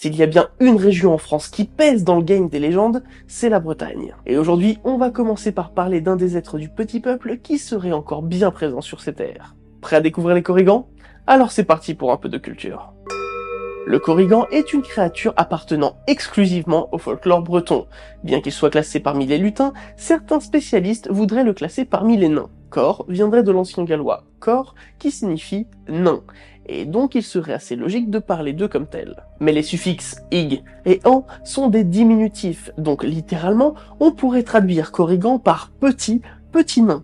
S'il y a bien une région en France qui pèse dans le game des légendes, c'est la Bretagne. Et aujourd'hui, on va commencer par parler d'un des êtres du petit peuple qui serait encore bien présent sur ces terres. Prêt à découvrir les corrigans Alors c'est parti pour un peu de culture. Le Corrigan est une créature appartenant exclusivement au folklore breton. Bien qu'il soit classé parmi les lutins, certains spécialistes voudraient le classer parmi les nains. Cor viendrait de l'ancien gallois cor qui signifie nain, et donc il serait assez logique de parler d'eux comme tels. Mais les suffixes ig et an sont des diminutifs, donc littéralement on pourrait traduire Corrigan par petit, petit nain.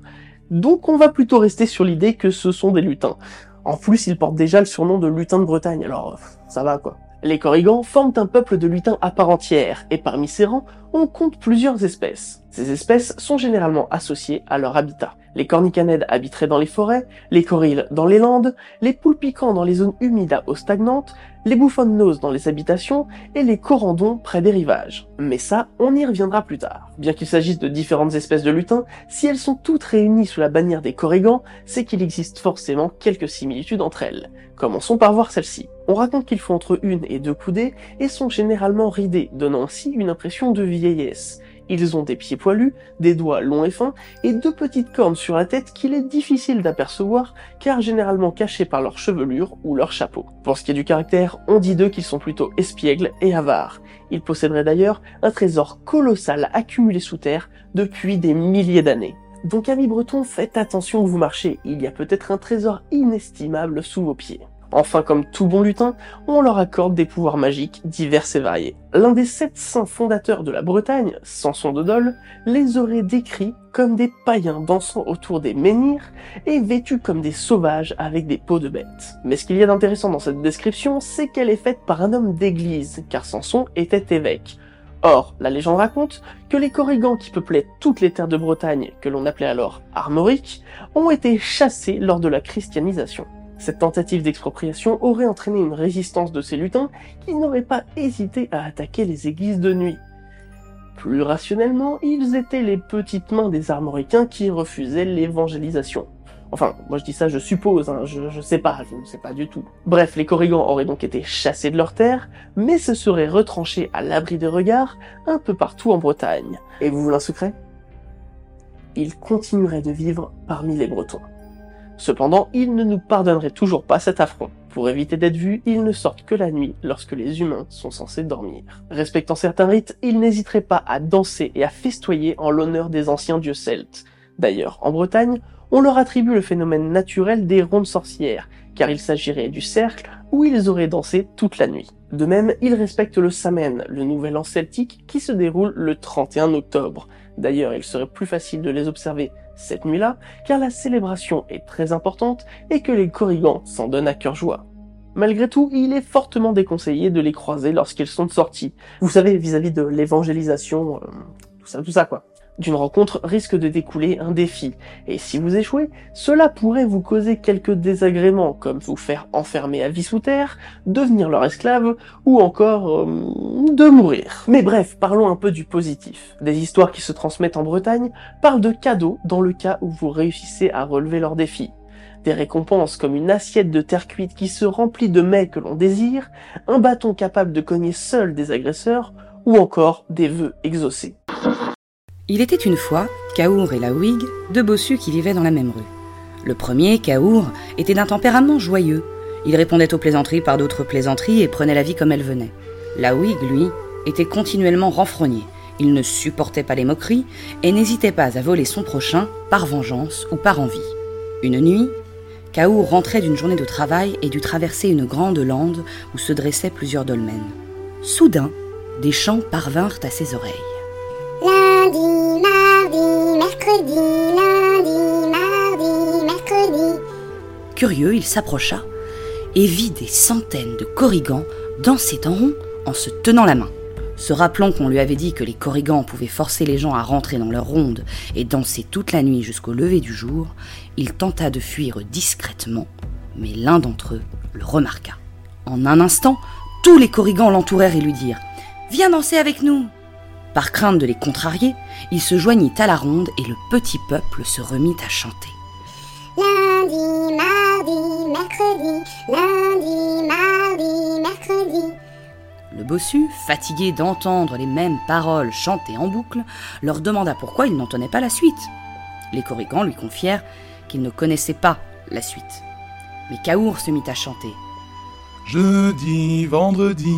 Donc on va plutôt rester sur l'idée que ce sont des lutins. En plus, ils portent déjà le surnom de lutin de Bretagne, alors ça va quoi. Les Corrigans forment un peuple de lutins à part entière, et parmi ces rangs, on compte plusieurs espèces. Ces espèces sont généralement associées à leur habitat. Les cornicanèdes habiteraient dans les forêts, les corilles dans les landes, les poules piquants dans les zones humides à eau stagnante, les bouffonnes noses dans les habitations et les corandons près des rivages. Mais ça, on y reviendra plus tard. Bien qu'il s'agisse de différentes espèces de lutins, si elles sont toutes réunies sous la bannière des corrigans, c'est qu'il existe forcément quelques similitudes entre elles. Commençons par voir celle-ci. On raconte qu'ils font entre une et deux coudées et sont généralement ridés, donnant ainsi une impression de vieillesse. Ils ont des pieds poilus, des doigts longs et fins, et deux petites cornes sur la tête qu'il est difficile d'apercevoir, car généralement cachées par leur chevelure ou leur chapeau. Pour ce qui est du caractère, on dit d'eux qu'ils sont plutôt espiègles et avares. Ils posséderaient d'ailleurs un trésor colossal accumulé sous terre depuis des milliers d'années. Donc amis bretons, faites attention où vous marchez, il y a peut-être un trésor inestimable sous vos pieds. Enfin, comme tout bon lutin, on leur accorde des pouvoirs magiques divers et variés. L'un des sept saints fondateurs de la Bretagne, Samson de Dol, les aurait décrits comme des païens dansant autour des menhirs et vêtus comme des sauvages avec des peaux de bêtes. Mais ce qu'il y a d'intéressant dans cette description, c'est qu'elle est faite par un homme d'église, car Samson était évêque. Or, la légende raconte que les Corrigans qui peuplaient toutes les terres de Bretagne, que l'on appelait alors Armorique, ont été chassés lors de la christianisation. Cette tentative d'expropriation aurait entraîné une résistance de ces lutins qui n'auraient pas hésité à attaquer les églises de nuit. Plus rationnellement, ils étaient les petites mains des armoricains qui refusaient l'évangélisation. Enfin, moi je dis ça, je suppose, hein, je, je sais pas, je ne sais pas du tout. Bref, les Corrigans auraient donc été chassés de leurs terres, mais se seraient retranchés à l'abri des regards un peu partout en Bretagne. Et vous voulez un secret? Ils continueraient de vivre parmi les Bretons. Cependant, ils ne nous pardonneraient toujours pas cet affront. Pour éviter d'être vus, ils ne sortent que la nuit lorsque les humains sont censés dormir. Respectant certains rites, ils n'hésiteraient pas à danser et à festoyer en l'honneur des anciens dieux celtes. D'ailleurs, en Bretagne, on leur attribue le phénomène naturel des rondes sorcières, car il s'agirait du cercle où ils auraient dansé toute la nuit. De même, ils respectent le Samen, le nouvel an celtique qui se déroule le 31 octobre. D'ailleurs, il serait plus facile de les observer cette nuit-là, car la célébration est très importante et que les Corrigans s'en donnent à cœur joie. Malgré tout, il est fortement déconseillé de les croiser lorsqu'ils sont sortis. Vous savez, vis-à-vis de l'évangélisation, euh, tout ça, tout ça quoi. D'une rencontre risque de découler un défi, et si vous échouez, cela pourrait vous causer quelques désagréments, comme vous faire enfermer à vie sous terre, devenir leur esclave, ou encore euh, de mourir. Mais bref, parlons un peu du positif. Des histoires qui se transmettent en Bretagne parlent de cadeaux dans le cas où vous réussissez à relever leur défi. Des récompenses comme une assiette de terre cuite qui se remplit de mets que l'on désire, un bâton capable de cogner seul des agresseurs, ou encore des vœux exaucés. Il était une fois, Kaour et la Whig, deux bossus qui vivaient dans la même rue. Le premier, Kaour, était d'un tempérament joyeux. Il répondait aux plaisanteries par d'autres plaisanteries et prenait la vie comme elle venait. La Whig, lui, était continuellement renfrogné. Il ne supportait pas les moqueries et n'hésitait pas à voler son prochain par vengeance ou par envie. Une nuit, Kaour rentrait d'une journée de travail et dut traverser une grande lande où se dressaient plusieurs dolmens. Soudain, des chants parvinrent à ses oreilles. Lundi, mardi, mercredi, lundi, mardi, mercredi. Curieux, il s'approcha et vit des centaines de corrigans danser en rond en se tenant la main. Se rappelant qu'on lui avait dit que les corrigans pouvaient forcer les gens à rentrer dans leur ronde et danser toute la nuit jusqu'au lever du jour, il tenta de fuir discrètement, mais l'un d'entre eux le remarqua. En un instant, tous les corrigans l'entourèrent et lui dirent Viens danser avec nous par crainte de les contrarier, il se joignit à la ronde et le petit peuple se remit à chanter. Lundi, mardi, mercredi, lundi, mardi, mercredi. Le bossu, fatigué d'entendre les mêmes paroles chantées en boucle, leur demanda pourquoi il n'entendait pas la suite. Les corrigans lui confièrent qu'ils ne connaissaient pas la suite. Mais Kaour se mit à chanter. Jeudi, vendredi.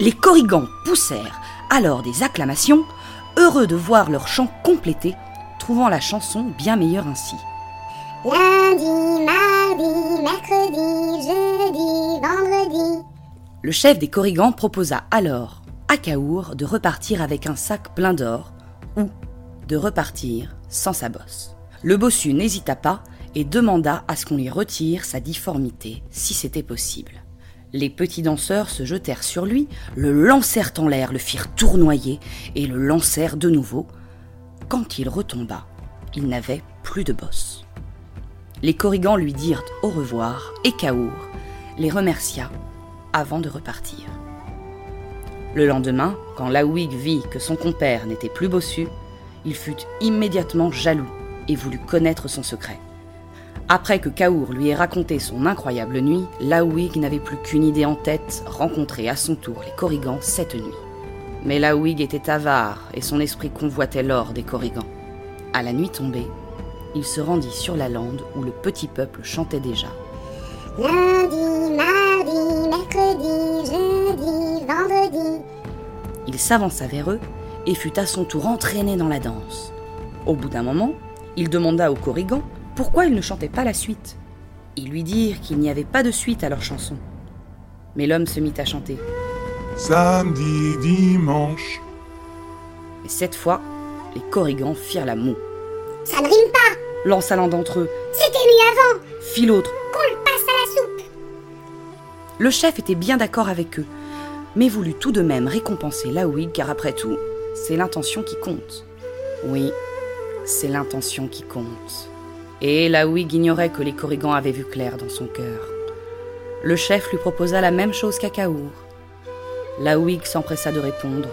Les corrigans poussèrent alors des acclamations, heureux de voir leur chant complété, trouvant la chanson bien meilleure ainsi. Lundi, mardi, mercredi, jeudi, vendredi. Le chef des corrigans proposa alors à Kaour de repartir avec un sac plein d'or ou de repartir sans sa bosse. Le bossu n'hésita pas et demanda à ce qu'on lui retire sa difformité si c'était possible. Les petits danseurs se jetèrent sur lui, le lancèrent en l'air, le firent tournoyer et le lancèrent de nouveau. Quand il retomba, il n'avait plus de bosse. Les corrigans lui dirent au revoir et Kaour les remercia avant de repartir. Le lendemain, quand Laouig vit que son compère n'était plus bossu, il fut immédiatement jaloux et voulut connaître son secret. Après que Kaour lui ait raconté son incroyable nuit, Laouig n'avait plus qu'une idée en tête, rencontrer à son tour les Corrigans cette nuit. Mais Laouig était avare et son esprit convoitait l'or des Corrigans. À la nuit tombée, il se rendit sur la lande où le petit peuple chantait déjà. Lundi, mardi, mercredi, jeudi, vendredi. Il s'avança vers eux et fut à son tour entraîné dans la danse. Au bout d'un moment, il demanda aux Corrigans pourquoi ils ne chantaient pas la suite. Ils lui dirent qu'il n'y avait pas de suite à leur chanson. Mais l'homme se mit à chanter. Samedi, dimanche. Et cette fois, les Corrigans firent la moue. Ça ne rime pas. Lança l'un d'entre eux, C'était mieux avant. fit l'autre. Qu'on le passe à la soupe. Le chef était bien d'accord avec eux, mais voulut tout de même récompenser Laouig car après tout, c'est l'intention qui compte. Oui, c'est l'intention qui compte. Et Laouig ignorait que les Corrigans avaient vu clair dans son cœur. Le chef lui proposa la même chose qu'à Kaour. Laouig s'empressa de répondre.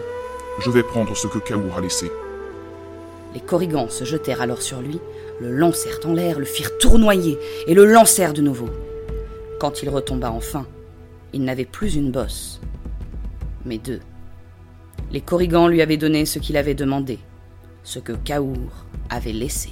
Je vais prendre ce que Kaour a laissé. Les Corrigans se jetèrent alors sur lui, le lancèrent en l'air, le firent tournoyer et le lancèrent de nouveau. Quand il retomba enfin, il n'avait plus une bosse, mais deux. Les Corrigans lui avaient donné ce qu'il avait demandé, ce que Kaour avait laissé.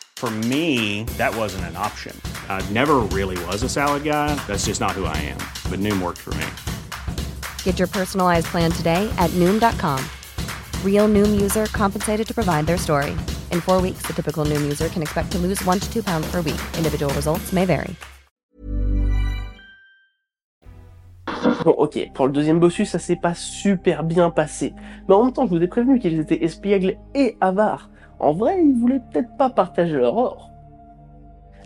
For me, that wasn't an option. I never really was a salad guy. That's just not who I am. But Noom worked for me. Get your personalized plan today at Noom.com. Real Noom user compensated to provide their story. In four weeks, the typical Noom user can expect to lose one to two pounds per week. Individual results may vary. Bon, ok, pour le deuxième bossus, ça s'est pas super bien passé. Mais en même temps, je vous ai prévenu qu'ils étaient espiègles et avares. En vrai, ils voulaient peut-être pas partager leur or.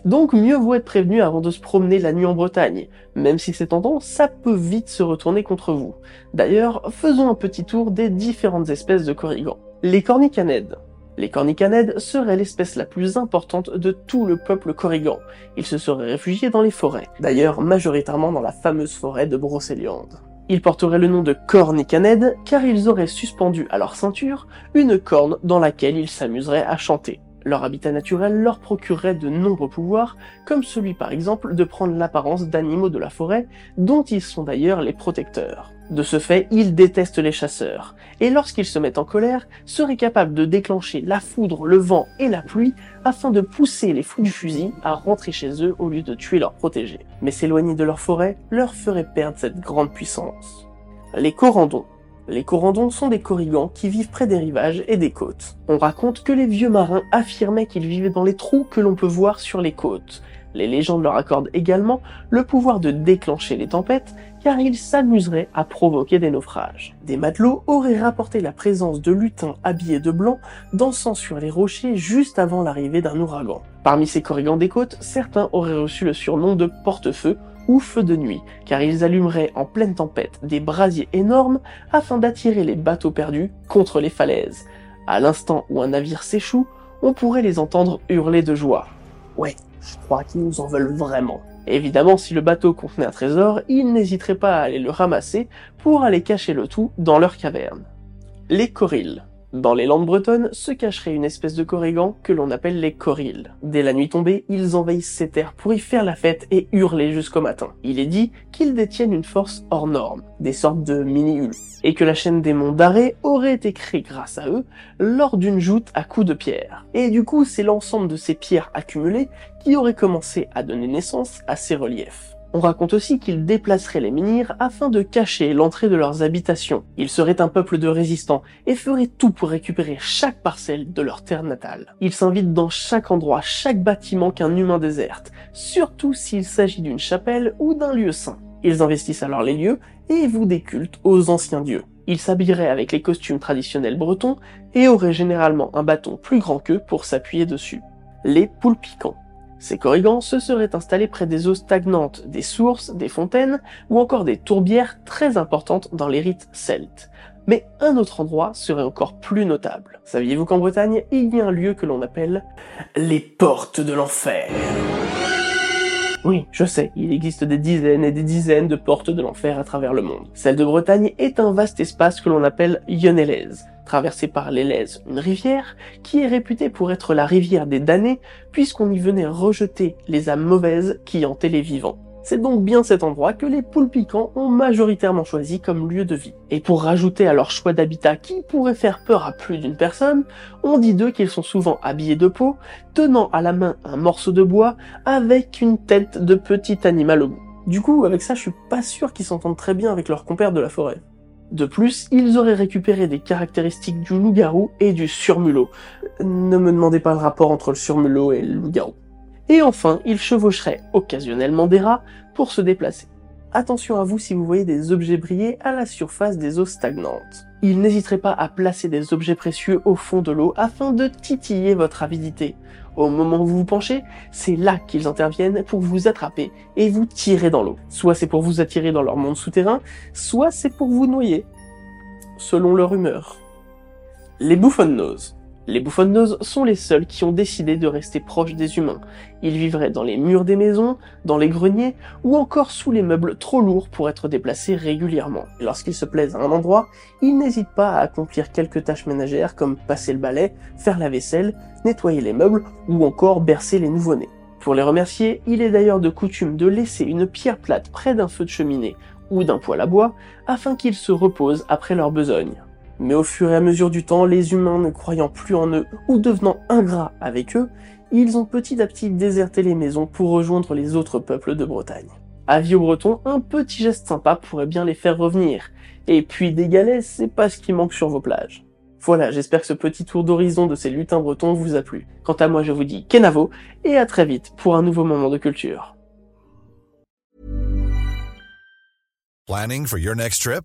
Donc mieux vaut être prévenu avant de se promener la nuit en Bretagne. Même si c'est tentant, ça peut vite se retourner contre vous. D'ailleurs, faisons un petit tour des différentes espèces de corrigans. Les cornicanèdes. Les cornicanèdes seraient l'espèce la plus importante de tout le peuple corrigan. Ils se seraient réfugiés dans les forêts, d'ailleurs majoritairement dans la fameuse forêt de Brocéliande. Ils porteraient le nom de cornicanèdes car ils auraient suspendu à leur ceinture une corne dans laquelle ils s'amuseraient à chanter. Leur habitat naturel leur procurerait de nombreux pouvoirs, comme celui par exemple de prendre l'apparence d'animaux de la forêt, dont ils sont d'ailleurs les protecteurs. De ce fait, ils détestent les chasseurs, et lorsqu'ils se mettent en colère, seraient capables de déclencher la foudre, le vent et la pluie afin de pousser les fous du fusil à rentrer chez eux au lieu de tuer leurs protégés. Mais s'éloigner de leur forêt leur ferait perdre cette grande puissance. Les corandons. Les corandons sont des corrigans qui vivent près des rivages et des côtes. On raconte que les vieux marins affirmaient qu'ils vivaient dans les trous que l'on peut voir sur les côtes. Les légendes leur accordent également le pouvoir de déclencher les tempêtes car ils s'amuseraient à provoquer des naufrages. Des matelots auraient rapporté la présence de lutins habillés de blanc dansant sur les rochers juste avant l'arrivée d'un ouragan. Parmi ces corrigans des côtes, certains auraient reçu le surnom de porte-feu ou feu de nuit, car ils allumeraient en pleine tempête des brasiers énormes afin d'attirer les bateaux perdus contre les falaises. À l'instant où un navire s'échoue, on pourrait les entendre hurler de joie. Ouais, je crois qu'ils nous en veulent vraiment. Évidemment, si le bateau contenait un trésor, ils n'hésiteraient pas à aller le ramasser pour aller cacher le tout dans leur caverne. Les corilles. Dans les landes bretonnes se cacherait une espèce de corrigan que l'on appelle les corilles. Dès la nuit tombée, ils envahissent ces terres pour y faire la fête et hurler jusqu'au matin. Il est dit qu'ils détiennent une force hors norme, des sortes de mini-hulk, et que la chaîne des monts d'arrêt aurait été créée grâce à eux lors d'une joute à coups de pierre. Et du coup, c'est l'ensemble de ces pierres accumulées qui aurait commencé à donner naissance à ces reliefs. On raconte aussi qu'ils déplaceraient les menhirs afin de cacher l'entrée de leurs habitations. Ils seraient un peuple de résistants et feraient tout pour récupérer chaque parcelle de leur terre natale. Ils s'invitent dans chaque endroit, chaque bâtiment qu'un humain déserte, surtout s'il s'agit d'une chapelle ou d'un lieu saint. Ils investissent alors les lieux et vouent des cultes aux anciens dieux. Ils s'habilleraient avec les costumes traditionnels bretons et auraient généralement un bâton plus grand qu'eux pour s'appuyer dessus. Les poules piquants. Ces corrigans se seraient installés près des eaux stagnantes, des sources, des fontaines ou encore des tourbières très importantes dans les rites celtes. Mais un autre endroit serait encore plus notable. Saviez-vous qu'en Bretagne, il y a un lieu que l'on appelle les portes de l'enfer? Oui, je sais, il existe des dizaines et des dizaines de portes de l'enfer à travers le monde. Celle de Bretagne est un vaste espace que l'on appelle Yonelaise, traversé par l'Elaise, une rivière qui est réputée pour être la rivière des damnés puisqu'on y venait rejeter les âmes mauvaises qui hantaient les vivants. C'est donc bien cet endroit que les poules piquants ont majoritairement choisi comme lieu de vie. Et pour rajouter à leur choix d'habitat qui pourrait faire peur à plus d'une personne, on dit d'eux qu'ils sont souvent habillés de peau, tenant à la main un morceau de bois avec une tête de petit animal au bout. Du coup, avec ça, je suis pas sûr qu'ils s'entendent très bien avec leurs compères de la forêt. De plus, ils auraient récupéré des caractéristiques du loup-garou et du surmulot. Ne me demandez pas le rapport entre le surmulot et le loup-garou. Et enfin, ils chevaucheraient occasionnellement des rats pour se déplacer. Attention à vous si vous voyez des objets briller à la surface des eaux stagnantes. Ils n'hésiteraient pas à placer des objets précieux au fond de l'eau afin de titiller votre avidité. Au moment où vous vous penchez, c'est là qu'ils interviennent pour vous attraper et vous tirer dans l'eau. Soit c'est pour vous attirer dans leur monde souterrain, soit c'est pour vous noyer, selon leur humeur. Les bouffonnoses. Les bouffonnoses sont les seuls qui ont décidé de rester proches des humains. Ils vivraient dans les murs des maisons, dans les greniers ou encore sous les meubles trop lourds pour être déplacés régulièrement. Lorsqu'ils se plaisent à un endroit, ils n'hésitent pas à accomplir quelques tâches ménagères comme passer le balai, faire la vaisselle, nettoyer les meubles ou encore bercer les nouveau-nés. Pour les remercier, il est d'ailleurs de coutume de laisser une pierre plate près d'un feu de cheminée ou d'un poêle à bois afin qu'ils se reposent après leur besogne. Mais au fur et à mesure du temps, les humains ne croyant plus en eux ou devenant ingrats avec eux, ils ont petit à petit déserté les maisons pour rejoindre les autres peuples de Bretagne. Avis aux Bretons, un petit geste sympa pourrait bien les faire revenir. Et puis des galets, c'est pas ce qui manque sur vos plages. Voilà, j'espère que ce petit tour d'horizon de ces lutins bretons vous a plu. Quant à moi, je vous dis Kenavo, et à très vite pour un nouveau moment de culture. Planning for your next trip?